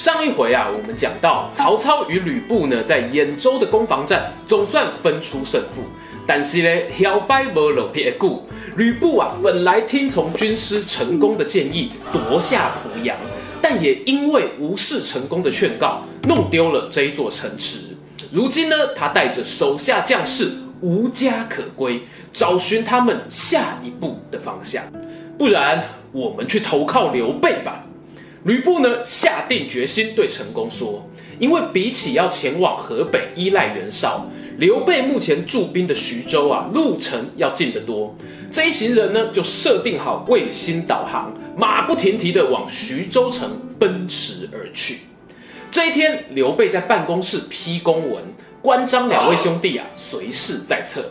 上一回啊，我们讲到曹操与吕布呢，在兖州的攻防战总算分出胜负，但是呢，摇摆无落魄久，吕布啊，本来听从军师陈宫的建议夺下濮阳，但也因为无视陈宫的劝告，弄丢了这一座城池。如今呢，他带着手下将士无家可归，找寻他们下一步的方向。不然，我们去投靠刘备吧。吕布呢，下定决心对陈宫说：“因为比起要前往河北依赖袁绍，刘备目前驻兵的徐州啊，路程要近得多。这一行人呢，就设定好卫星导航，马不停蹄地往徐州城奔驰而去。这一天，刘备在办公室批公文，关张两位兄弟啊，随侍在侧。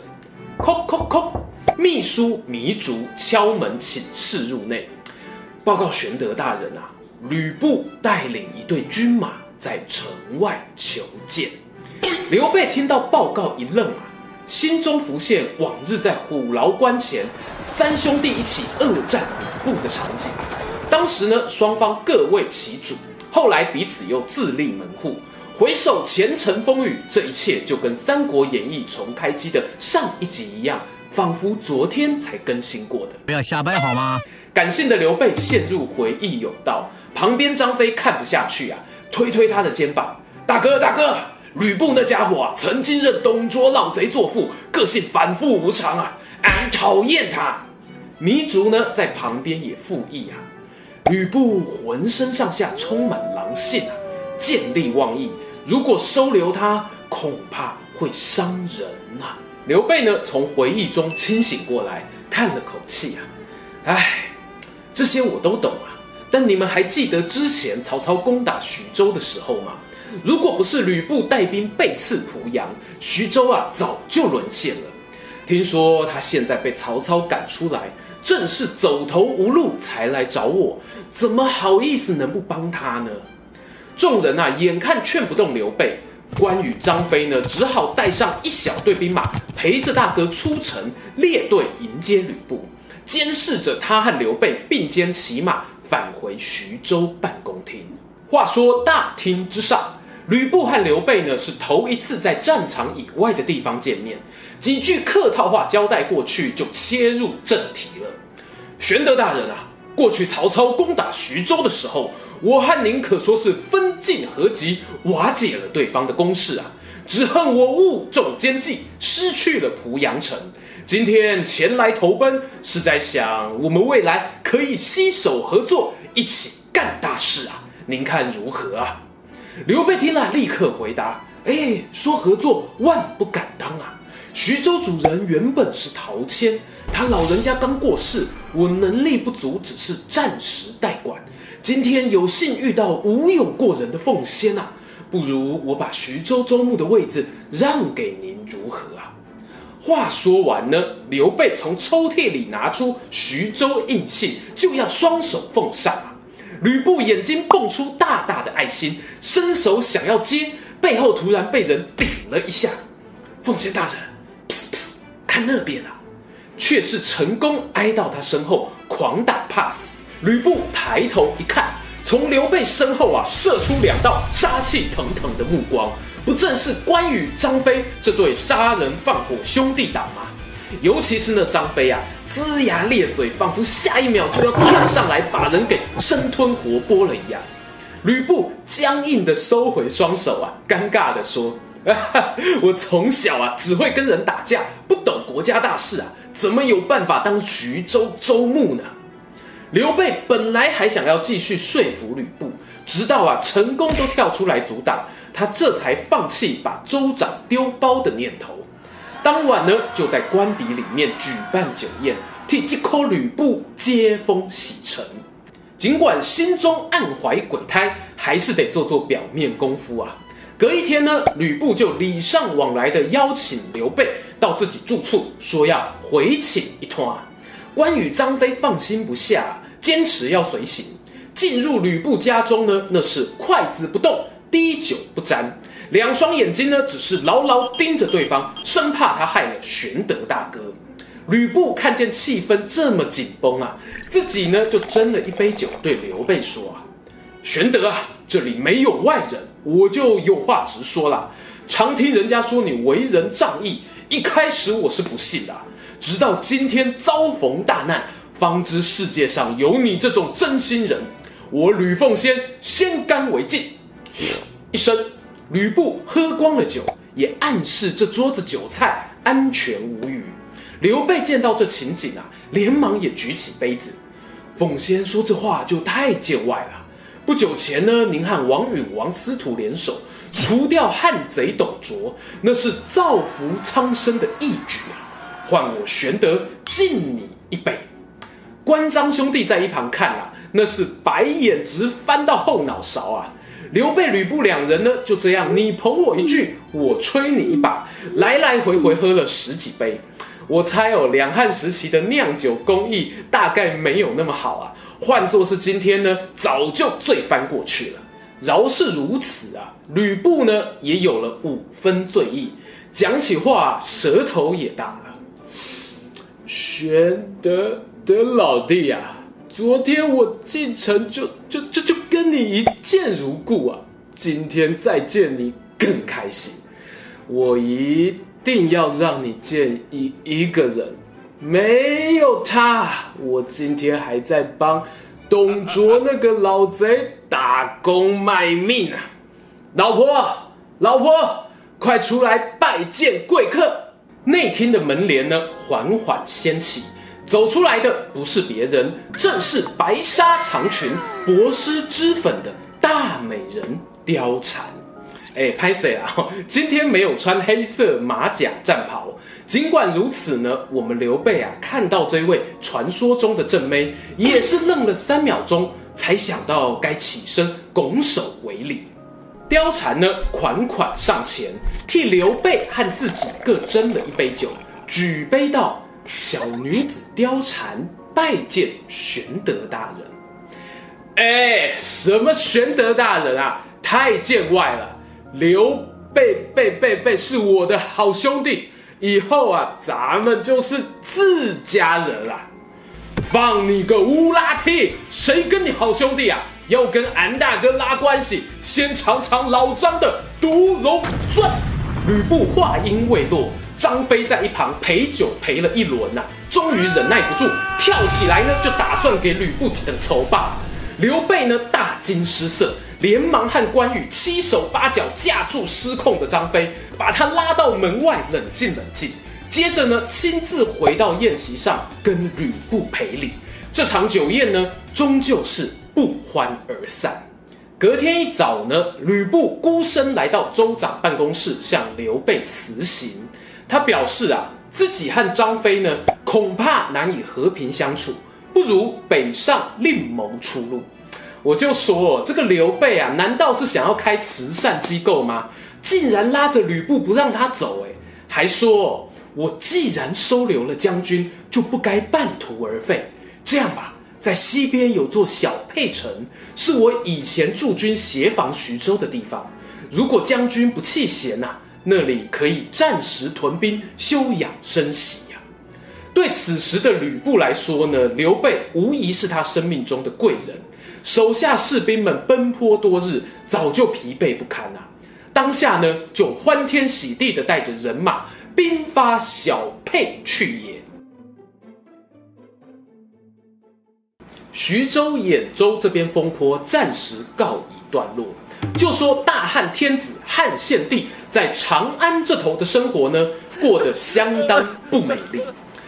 叩叩叩，秘书糜竺敲门请示入内，报告玄德大人啊。”吕布带领一队军马在城外求见。刘备听到报告一愣啊，心中浮现往日在虎牢关前三兄弟一起恶战吕布的场景。当时呢，双方各为其主，后来彼此又自立门户。回首前尘风雨，这一切就跟《三国演义》重开机的上一集一样，仿佛昨天才更新过的。不要瞎掰好吗？感性的刘备陷入回忆甬道。旁边张飞看不下去啊，推推他的肩膀：“大哥，大哥，吕布那家伙啊，曾经认董卓老贼作父，个性反复无常啊，俺讨厌他。”糜竺呢，在旁边也附议啊：“吕布浑身上下充满狼性啊，见利忘义，如果收留他，恐怕会伤人呐、啊。”刘备呢，从回忆中清醒过来，叹了口气啊：“唉，这些我都懂啊。”但你们还记得之前曹操攻打徐州的时候吗？如果不是吕布带兵背刺濮阳，徐州啊早就沦陷了。听说他现在被曹操赶出来，正是走投无路才来找我，怎么好意思能不帮他呢？众人啊，眼看劝不动刘备，关羽、张飞呢，只好带上一小队兵马，陪着大哥出城列队迎接吕布，监视着他和刘备并肩骑马。返回徐州办公厅。话说大厅之上，吕布和刘备呢是头一次在战场以外的地方见面，几句客套话交代过去，就切入正题了。玄德大人啊，过去曹操攻打徐州的时候，我和您可说是分进合击，瓦解了对方的攻势啊。只恨我误中奸计，失去了濮阳城。今天前来投奔，是在想我们未来可以携手合作，一起干大事啊！您看如何啊？刘备听了，立刻回答：“哎，说合作，万不敢当啊！徐州主人原本是陶谦，他老人家刚过世，我能力不足，只是暂时代管。今天有幸遇到武勇过人的凤仙啊！”不如我把徐州州牧的位置让给您，如何啊？话说完呢，刘备从抽屉里拿出徐州印信，就要双手奉上啊。吕布眼睛蹦出大大的爱心，伸手想要接，背后突然被人顶了一下。凤仙大人，噗噗，看那边啊，却是成功挨到他身后，狂打 pass。吕布抬头一看。从刘备身后啊，射出两道杀气腾腾的目光，不正是关羽、张飞这对杀人放火兄弟档吗？尤其是那张飞啊，龇牙咧嘴，仿佛下一秒就要跳上来把人给生吞活剥了一样。吕布僵硬的收回双手啊，尴尬的说：“啊、我从小啊只会跟人打架，不懂国家大事啊，怎么有办法当徐州州牧呢？”刘备本来还想要继续说服吕布，直到啊陈宫都跳出来阻挡，他这才放弃把州长丢包的念头。当晚呢，就在官邸里面举办酒宴，替这颗吕布接风洗尘。尽管心中暗怀鬼胎，还是得做做表面功夫啊。隔一天呢，吕布就礼尚往来的邀请刘备到自己住处，说要回请一趟。关羽、张飞放心不下，坚持要随行。进入吕布家中呢，那是筷子不动，滴酒不沾，两双眼睛呢，只是牢牢盯着对方，生怕他害了玄德大哥。吕布看见气氛这么紧绷啊，自己呢就斟了一杯酒，对刘备说啊：“玄德啊，这里没有外人，我就有话直说了。常听人家说你为人仗义，一开始我是不信的，直到今天遭逢大难，方知世界上有你这种真心人。我吕奉先先干为敬。”一声，吕布喝光了酒，也暗示这桌子酒菜安全无虞。刘备见到这情景啊，连忙也举起杯子。奉先说这话就太见外了。不久前呢，您和王允、王司徒联手除掉汉贼董卓，那是造福苍生的义举啊！换我玄德敬你一杯。关张兄弟在一旁看啊，那是白眼直翻到后脑勺啊！刘备、吕布两人呢，就这样你捧我一句，我吹你一把，来来回回喝了十几杯。我猜哦，两汉时期的酿酒工艺大概没有那么好啊。换作是今天呢，早就醉翻过去了。饶是如此啊，吕布呢也有了五分醉意，讲起话舌头也大了。玄德的老弟呀、啊，昨天我进城就就就就跟你一见如故啊，今天再见你更开心。我一。定要让你见一一个人，没有他，我今天还在帮董卓那个老贼打工卖命啊！老婆，老婆，快出来拜见贵客！内厅的门帘呢，缓缓掀起，走出来的不是别人，正是白纱长裙、薄施脂粉的大美人貂蝉。哎，拍谢啊！今天没有穿黑色马甲战袍。尽管如此呢，我们刘备啊，看到这位传说中的正妹，也是愣了三秒钟，才想到该起身拱手为礼。貂蝉呢，款款上前，替刘备和自己各斟了一杯酒，举杯道：“小女子貂蝉拜见玄德大人。”哎，什么玄德大人啊？太见外了。刘备备备备是我的好兄弟，以后啊，咱们就是自家人了。放你个乌拉屁！谁跟你好兄弟啊？要跟俺大哥拉关系，先尝尝老张的毒龙钻。吕布话音未落，张飞在一旁陪酒陪了一轮呐、终于忍耐不住，跳起来呢，就打算给吕布几顿抽吧。刘备呢，大惊失色。连忙和关羽七手八脚架住失控的张飞，把他拉到门外冷静冷静。接着呢，亲自回到宴席上跟吕布赔礼。这场酒宴呢，终究是不欢而散。隔天一早呢，吕布孤身来到州长办公室，向刘备辞行。他表示啊，自己和张飞呢，恐怕难以和平相处，不如北上另谋出路。我就说，这个刘备啊，难道是想要开慈善机构吗？竟然拉着吕布不让他走，哎，还说，我既然收留了将军，就不该半途而废。这样吧，在西边有座小沛城，是我以前驻军协防徐州的地方。如果将军不弃嫌呐，那里可以暂时屯兵，休养生息呀。对此时的吕布来说呢，刘备无疑是他生命中的贵人。手下士兵们奔波多日，早就疲惫不堪了。当下呢，就欢天喜地的带着人马，兵发小沛去也。徐州、兖州这边风波暂时告一段落。就说大汉天子汉献帝在长安这头的生活呢，过得相当不美丽。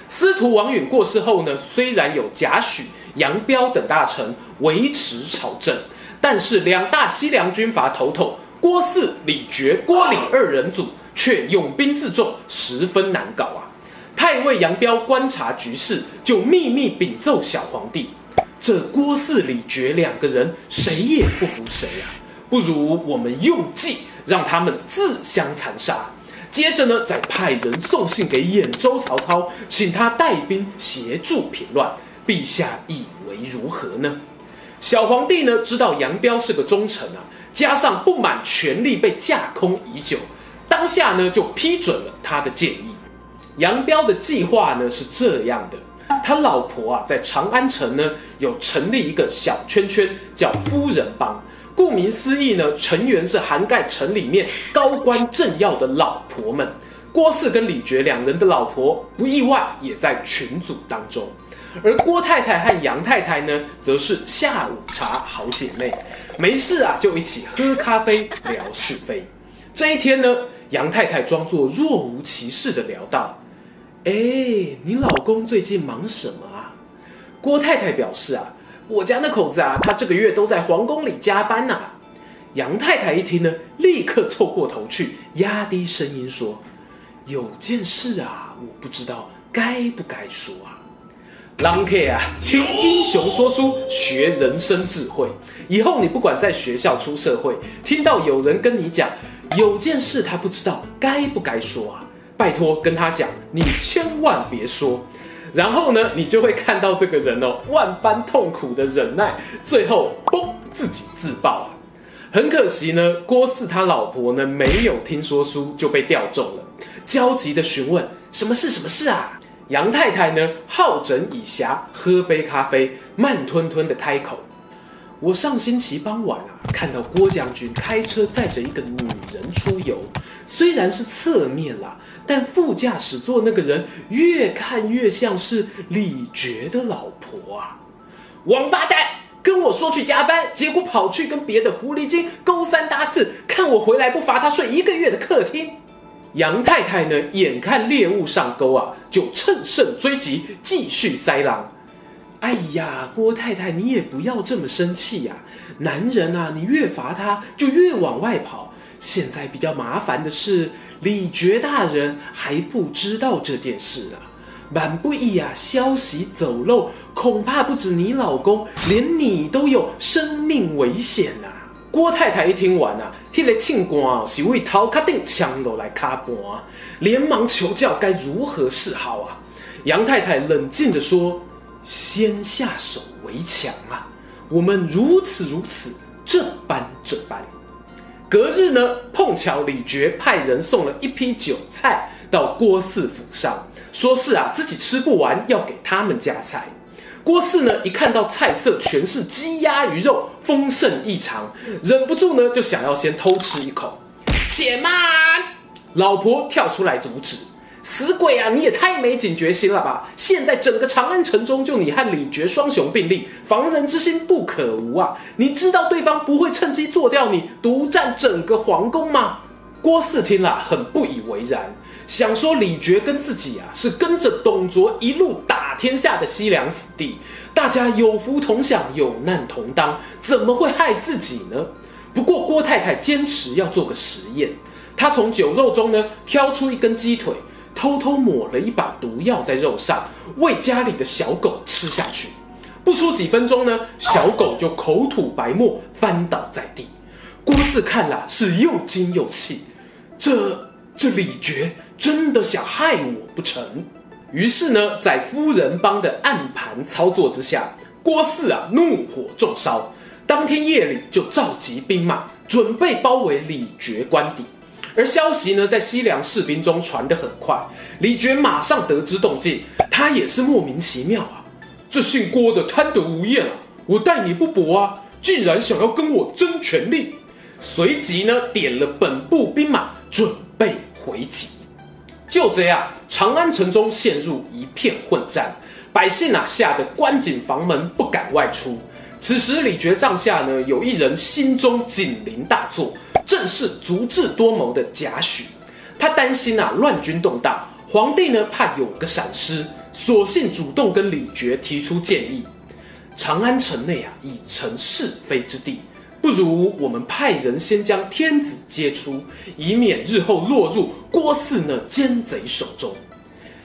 司徒王允过世后呢，虽然有贾诩。杨彪等大臣维持朝政，但是两大西凉军阀头头郭汜、李傕、郭李二人组却拥兵自重，十分难搞啊！太尉杨彪观察局势，就秘密禀奏小皇帝：这郭汜、李傕两个人谁也不服谁啊！不如我们用计让他们自相残杀。接着呢，再派人送信给兖州曹操，请他带兵协助平乱。陛下以为如何呢？小皇帝呢，知道杨彪是个忠臣啊，加上不满权力被架空已久，当下呢就批准了他的建议。杨彪的计划呢是这样的，他老婆啊在长安城呢有成立一个小圈圈，叫夫人帮。顾名思义呢，成员是涵盖城里面高官政要的老婆们。郭汜跟李傕两人的老婆不意外也在群组当中，而郭太太和杨太太呢，则是下午茶好姐妹，没事啊就一起喝咖啡聊是非。这一天呢，杨太太装作若无其事的聊道：“哎，你老公最近忙什么啊？”郭太太表示啊。我家那口子啊，他这个月都在皇宫里加班呐、杨太太一听呢，立刻凑过头去，压低声音说：“有件事啊，我不知道该不该说啊。”郎 K 啊，听英雄说书，学人生智慧。以后你不管在学校出社会，听到有人跟你讲有件事他不知道该不该说啊，拜托跟他讲，你千万别说。然后呢，你就会看到这个人哦，万般痛苦的忍耐，最后嘣，自己自爆啊！很可惜呢，郭四他老婆呢没有听说书就被调中了，焦急的询问什么事什么事啊？杨太太呢好整以暇，喝杯咖啡，慢吞吞的开口：“我上星期傍晚啊，看到郭将军开车载着一个女人出游，虽然是侧面啦。”但副驾驶座那个人越看越像是李觉的老婆啊！王八蛋，跟我说去加班，结果跑去跟别的狐狸精勾三搭四，看我回来不罚他睡一个月的客厅。杨太太呢，眼看猎物上钩啊，就乘胜追击，继续塞狼。哎呀，郭太太，你也不要这么生气呀！男人啊，你越罚他，就越往外跑。现在比较麻烦的是。李觉大人还不知道这件事啊，满不一啊，消息走漏，恐怕不止你老公，连你都有生命危险！郭太太一听完啊，那个庆官是为头壳顶枪落来卡盘，连忙求教该如何是好啊！杨太太冷静地说：“先下手为强啊，我们如此如此，这般这般。”隔日呢，碰巧李傕派人送了一批酒菜到郭四府上，说是啊自己吃不完，要给他们加菜。郭四呢一看到菜色全是鸡鸭鱼肉，丰盛异常，忍不住呢就想要先偷吃一口。且慢，老婆跳出来阻止。死鬼啊！你也太没警觉心了吧！现在整个长安城中，就你和李傕双雄并立，防人之心不可无啊！你知道对方不会趁机做掉你，独占整个皇宫吗？郭四听了很不以为然，想说李傕跟自己啊是跟着董卓一路打天下的西凉子弟，大家有福同享，有难同当，怎么会害自己呢？不过郭太太坚持要做个实验，她从酒肉中呢挑出一根鸡腿。偷偷抹了一把毒药在肉上，喂家里的小狗吃下去。不出几分钟呢，小狗就口吐白沫，翻倒在地。郭汜看了是又惊又气，这这李傕真的想害我不成？于是呢，在夫人帮的暗盘操作之下，郭汜啊怒火中烧，当天夜里就召集兵马，准备包围李傕官邸。而消息呢，在西凉士兵中传得很快。李傕马上得知动静，他也是莫名其妙啊！这姓郭的贪得无厌啊！我待你不薄啊，竟然想要跟我争权力！随即呢，点了本部兵马，准备回击。就这样，长安城中陷入一片混战，百姓啊吓得关紧房门，不敢外出。此时，李傕帐下呢，有一人心中警铃大作。正是足智多谋的贾诩，他担心啊乱军动荡，皇帝呢怕有个闪失，索性主动跟李傕提出建议。长安城内啊已成是非之地，不如我们派人先将天子接出，以免日后落入郭汜那奸贼手中。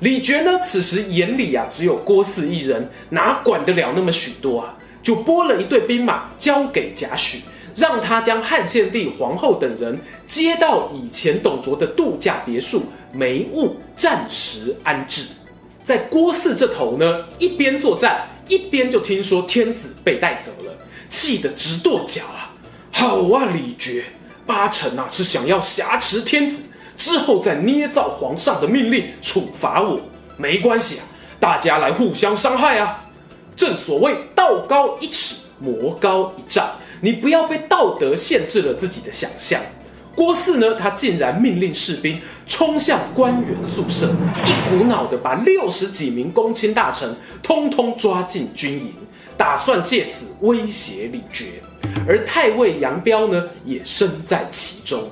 李傕呢此时眼里啊只有郭汜一人，哪管得了那么许多啊？就拨了一队兵马交给贾诩。让他将汉献帝、皇后等人接到以前董卓的度假别墅梅坞，暂时安置。在郭汜这头呢，一边作战，一边就听说天子被带走了，气得直跺脚啊！好啊，李傕，八成啊是想要挟持天子，之后再捏造皇上的命令处罚我。没关系啊，大家来互相伤害啊！正所谓道高一尺，魔高一丈。你不要被道德限制了自己的想象。郭汜呢，他竟然命令士兵冲向官员宿舍，一股脑的把六十几名公卿大臣通通抓进军营，打算借此威胁李傕。而太尉杨彪呢，也身在其中。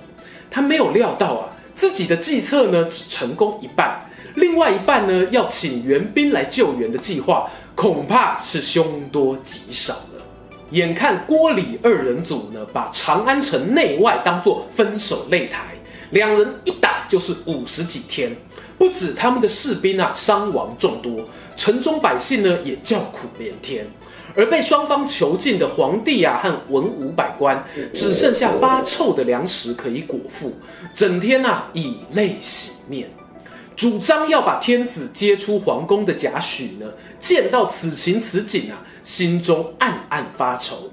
他没有料到啊，自己的计策呢，只成功一半，另外一半呢，要请援兵来救援的计划，恐怕是凶多吉少了。眼看郭李二人组呢，把长安城内外当作分手擂台，两人一打就是五十几天，不止他们的士兵啊伤亡众多，城中百姓呢也叫苦连天，而被双方囚禁的皇帝啊和文武百官，只剩下发臭的粮食可以果腹，整天啊以泪洗面。主张要把天子接出皇宫的贾诩呢，见到此情此景啊。心中暗暗发愁，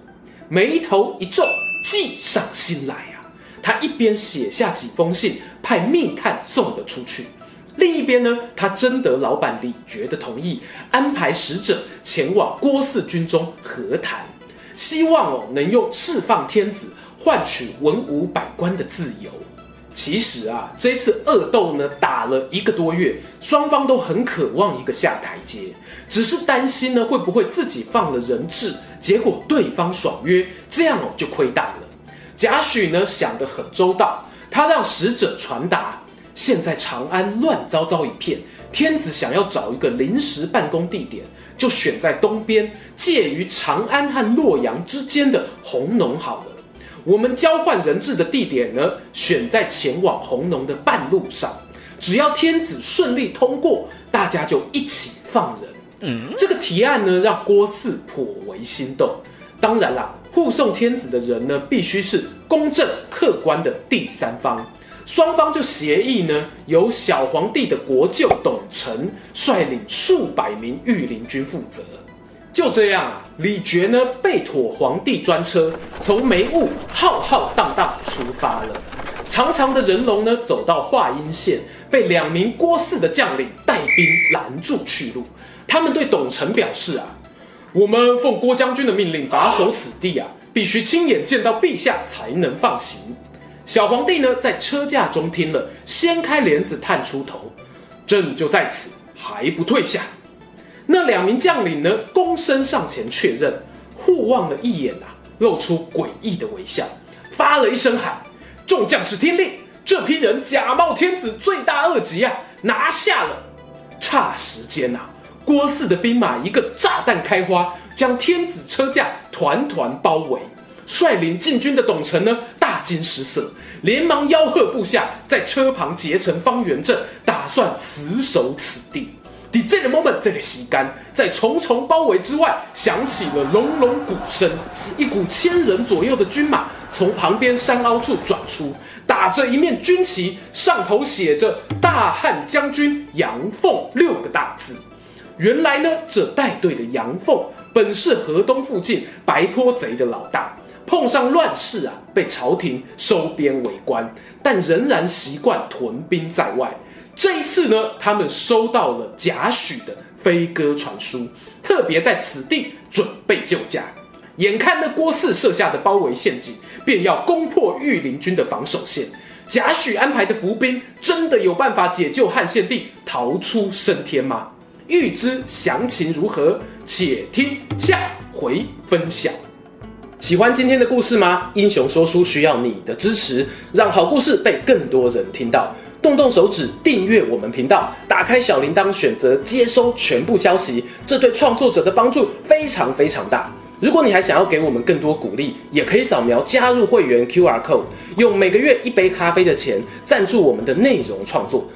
眉头一皱，计上心来啊！他一边写下几封信，派密探送了出去；另一边呢，他征得老板李觉的同意，安排使者前往郭汜军中和谈，希望哦能用释放天子换取文武百官的自由。其实啊，这次恶斗呢打了一个多月，双方都很渴望一个下台阶，只是担心呢会不会自己放了人质，结果对方爽约，这样哦就亏大了。贾诩呢想得很周到，他让使者传达，现在长安乱糟糟一片，天子想要找一个临时办公地点，就选在东边，介于长安和洛阳之间的弘农好了。我们交换人质的地点呢，选在前往弘农的半路上。只要天子顺利通过，大家就一起放人。嗯，这个提案呢，让郭汜颇为心动。当然啦，护送天子的人呢，必须是公正客观的第三方。双方就协议呢，由小皇帝的国舅董承率领数百名御林军负责。就这样啊，李傕呢被妥皇帝专车，从梅兀浩浩荡荡出发了。长长的人龙呢走到华阴县，被两名郭汜的将领带兵拦住去路。他们对董承表示啊，我们奉郭将军的命令把守此地啊，必须亲眼见到陛下才能放行。小皇帝呢在车驾中听了，掀开帘子探出头，朕就在此，还不退下。那两名将领呢，躬身上前确认，互望了一眼啊，露出诡异的微笑，发了一声喊：“众将士听令，这批人假冒天子，罪大恶极啊！拿下了！”差时间呐、郭汜的兵马一个炸弹开花，将天子车驾团团包围。率领进军的董承呢，大惊失色，连忙吆喝部下在车旁结成方圆阵，打算死守此地。在这个 moment，这个时间，在重重包围之外，响起了隆隆鼓声。一股千人左右的军马从旁边山凹处转出，打着一面军旗，上头写着“大汉将军杨凤”六个大字。原来呢，这带队的杨凤本是河东附近白坡贼的老大，碰上乱世啊，被朝廷收编为官，但仍然习惯屯兵在外。这一次呢，他们收到了贾诩的飞鸽传书，特别在此地准备救驾。眼看那郭汜设下的包围陷阱，便要攻破御林军的防守线。贾诩安排的伏兵真的有办法解救汉献帝逃出升天吗？欲知详情如何，且听下回分享。喜欢今天的故事吗？英雄说书需要你的支持，让好故事被更多人听到。动动手指订阅我们频道，打开小铃铛，选择接收全部消息，这对创作者的帮助非常非常大。如果你还想要给我们更多鼓励，也可以扫描加入会员 QR code，用每个月一杯咖啡的钱赞助我们的内容创作。